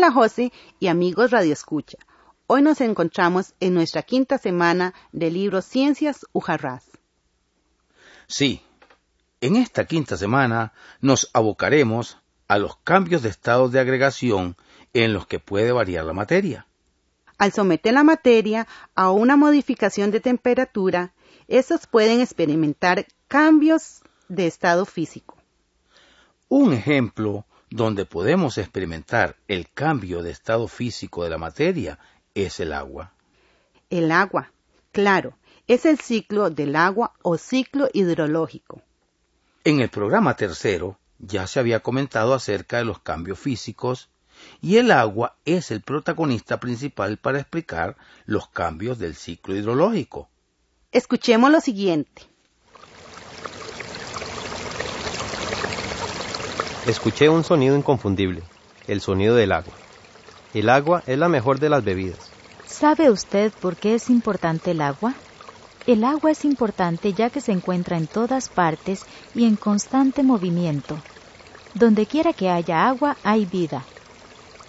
Hola José y amigos Radio Escucha. Hoy nos encontramos en nuestra quinta semana del libro Ciencias Ujarrás. Sí, en esta quinta semana nos abocaremos a los cambios de estado de agregación en los que puede variar la materia. Al someter la materia a una modificación de temperatura, estos pueden experimentar cambios de estado físico. Un ejemplo donde podemos experimentar el cambio de estado físico de la materia es el agua. El agua, claro, es el ciclo del agua o ciclo hidrológico. En el programa tercero ya se había comentado acerca de los cambios físicos y el agua es el protagonista principal para explicar los cambios del ciclo hidrológico. Escuchemos lo siguiente. Escuché un sonido inconfundible, el sonido del agua. El agua es la mejor de las bebidas. ¿Sabe usted por qué es importante el agua? El agua es importante ya que se encuentra en todas partes y en constante movimiento. Donde quiera que haya agua, hay vida.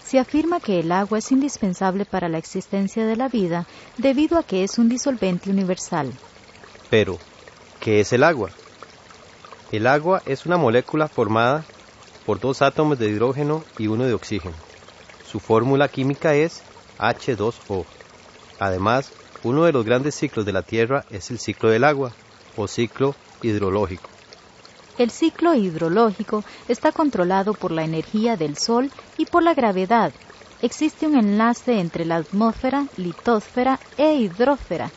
Se afirma que el agua es indispensable para la existencia de la vida debido a que es un disolvente universal. Pero, ¿qué es el agua? El agua es una molécula formada por dos átomos de hidrógeno y uno de oxígeno. Su fórmula química es H2O. Además, uno de los grandes ciclos de la Tierra es el ciclo del agua, o ciclo hidrológico. El ciclo hidrológico está controlado por la energía del Sol y por la gravedad. Existe un enlace entre la atmósfera, litósfera e hidrósfera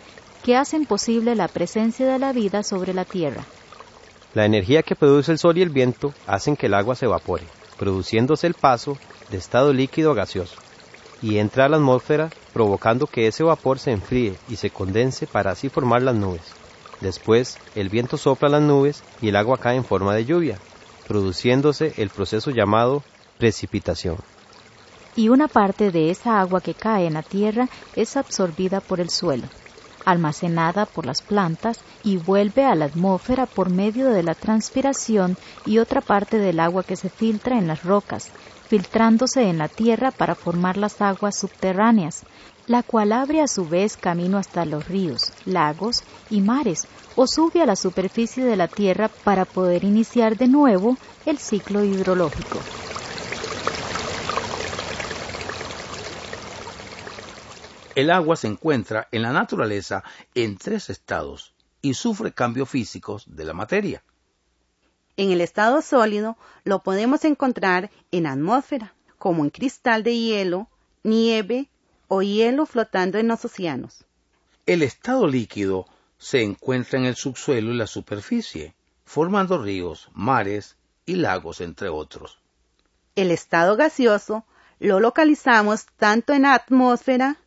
que hacen posible la presencia de la vida sobre la Tierra. La energía que produce el sol y el viento hacen que el agua se evapore, produciéndose el paso de estado líquido a gaseoso, y entra a la atmósfera provocando que ese vapor se enfríe y se condense para así formar las nubes. Después, el viento sopla las nubes y el agua cae en forma de lluvia, produciéndose el proceso llamado precipitación. Y una parte de esa agua que cae en la tierra es absorbida por el suelo almacenada por las plantas y vuelve a la atmósfera por medio de la transpiración y otra parte del agua que se filtra en las rocas, filtrándose en la tierra para formar las aguas subterráneas, la cual abre a su vez camino hasta los ríos, lagos y mares, o sube a la superficie de la tierra para poder iniciar de nuevo el ciclo hidrológico. El agua se encuentra en la naturaleza en tres estados y sufre cambios físicos de la materia. En el estado sólido lo podemos encontrar en atmósfera, como en cristal de hielo, nieve o hielo flotando en los océanos. El estado líquido se encuentra en el subsuelo y la superficie, formando ríos, mares y lagos, entre otros. El estado gaseoso lo localizamos tanto en la atmósfera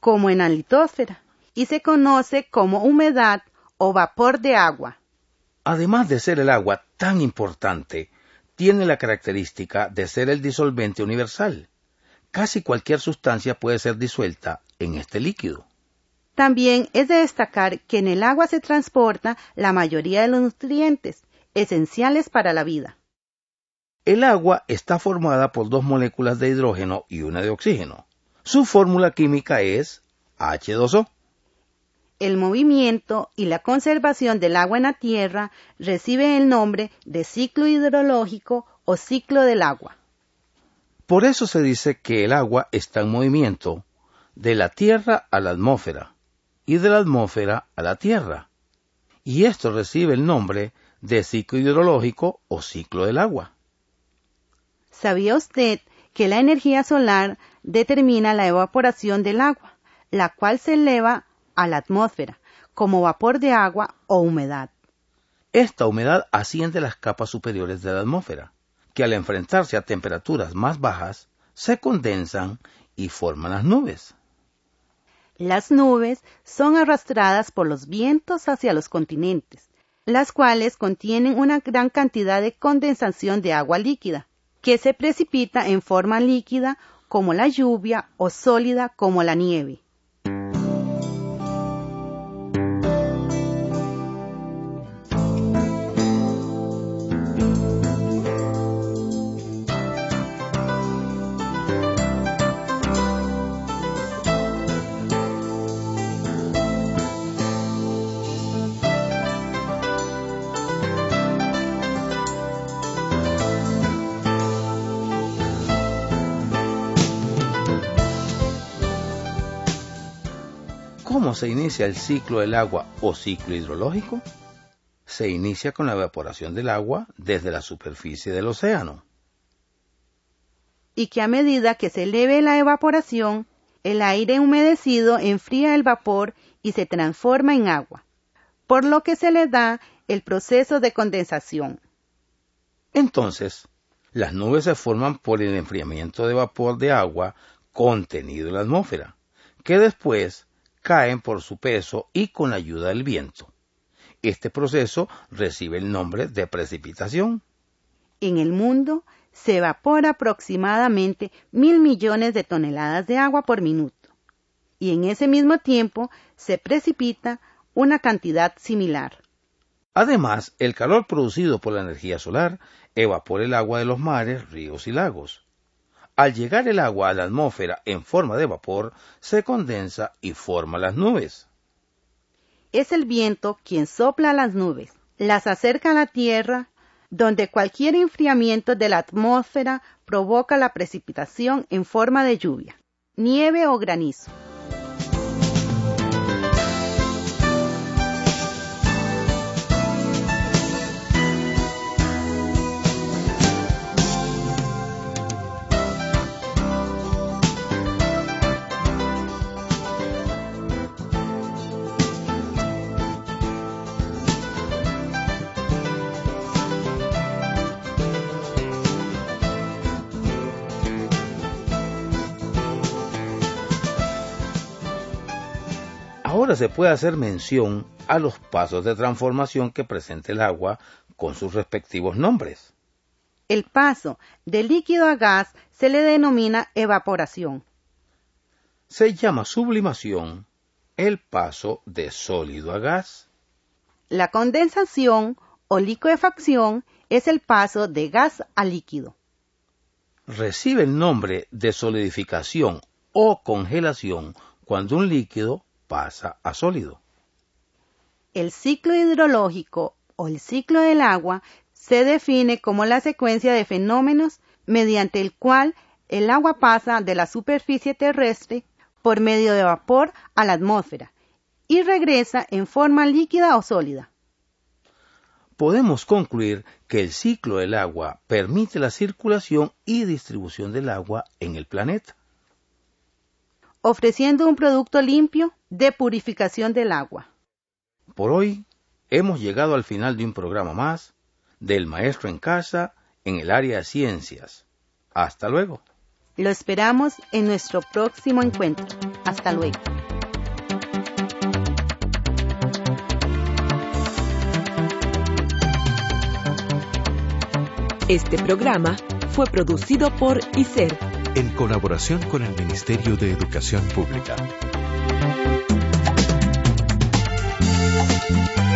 como en la litósfera y se conoce como humedad o vapor de agua. Además de ser el agua tan importante, tiene la característica de ser el disolvente universal. Casi cualquier sustancia puede ser disuelta en este líquido. También es de destacar que en el agua se transporta la mayoría de los nutrientes esenciales para la vida. El agua está formada por dos moléculas de hidrógeno y una de oxígeno. Su fórmula química es H2O. El movimiento y la conservación del agua en la Tierra recibe el nombre de ciclo hidrológico o ciclo del agua. Por eso se dice que el agua está en movimiento de la Tierra a la atmósfera y de la atmósfera a la Tierra. Y esto recibe el nombre de ciclo hidrológico o ciclo del agua. ¿Sabía usted que la energía solar determina la evaporación del agua, la cual se eleva a la atmósfera como vapor de agua o humedad. Esta humedad asciende las capas superiores de la atmósfera, que al enfrentarse a temperaturas más bajas se condensan y forman las nubes. Las nubes son arrastradas por los vientos hacia los continentes, las cuales contienen una gran cantidad de condensación de agua líquida, que se precipita en forma líquida como la lluvia o sólida como la nieve. ¿Cómo se inicia el ciclo del agua o ciclo hidrológico? Se inicia con la evaporación del agua desde la superficie del océano. Y que a medida que se eleve la evaporación, el aire humedecido enfría el vapor y se transforma en agua, por lo que se le da el proceso de condensación. Entonces, las nubes se forman por el enfriamiento de vapor de agua contenido en la atmósfera, que después caen por su peso y con la ayuda del viento. Este proceso recibe el nombre de precipitación. En el mundo se evapora aproximadamente mil millones de toneladas de agua por minuto y en ese mismo tiempo se precipita una cantidad similar. Además, el calor producido por la energía solar evapora el agua de los mares, ríos y lagos. Al llegar el agua a la atmósfera en forma de vapor, se condensa y forma las nubes. Es el viento quien sopla las nubes, las acerca a la Tierra, donde cualquier enfriamiento de la atmósfera provoca la precipitación en forma de lluvia, nieve o granizo. Ahora se puede hacer mención a los pasos de transformación que presenta el agua con sus respectivos nombres. El paso de líquido a gas se le denomina evaporación. Se llama sublimación el paso de sólido a gas. La condensación o liquefacción es el paso de gas a líquido. Recibe el nombre de solidificación o congelación cuando un líquido pasa a sólido. El ciclo hidrológico o el ciclo del agua se define como la secuencia de fenómenos mediante el cual el agua pasa de la superficie terrestre por medio de vapor a la atmósfera y regresa en forma líquida o sólida. Podemos concluir que el ciclo del agua permite la circulación y distribución del agua en el planeta ofreciendo un producto limpio de purificación del agua. Por hoy hemos llegado al final de un programa más del Maestro en Casa en el área de ciencias. Hasta luego. Lo esperamos en nuestro próximo encuentro. Hasta luego. Este programa fue producido por ICER en colaboración con el Ministerio de Educación Pública. Thank you.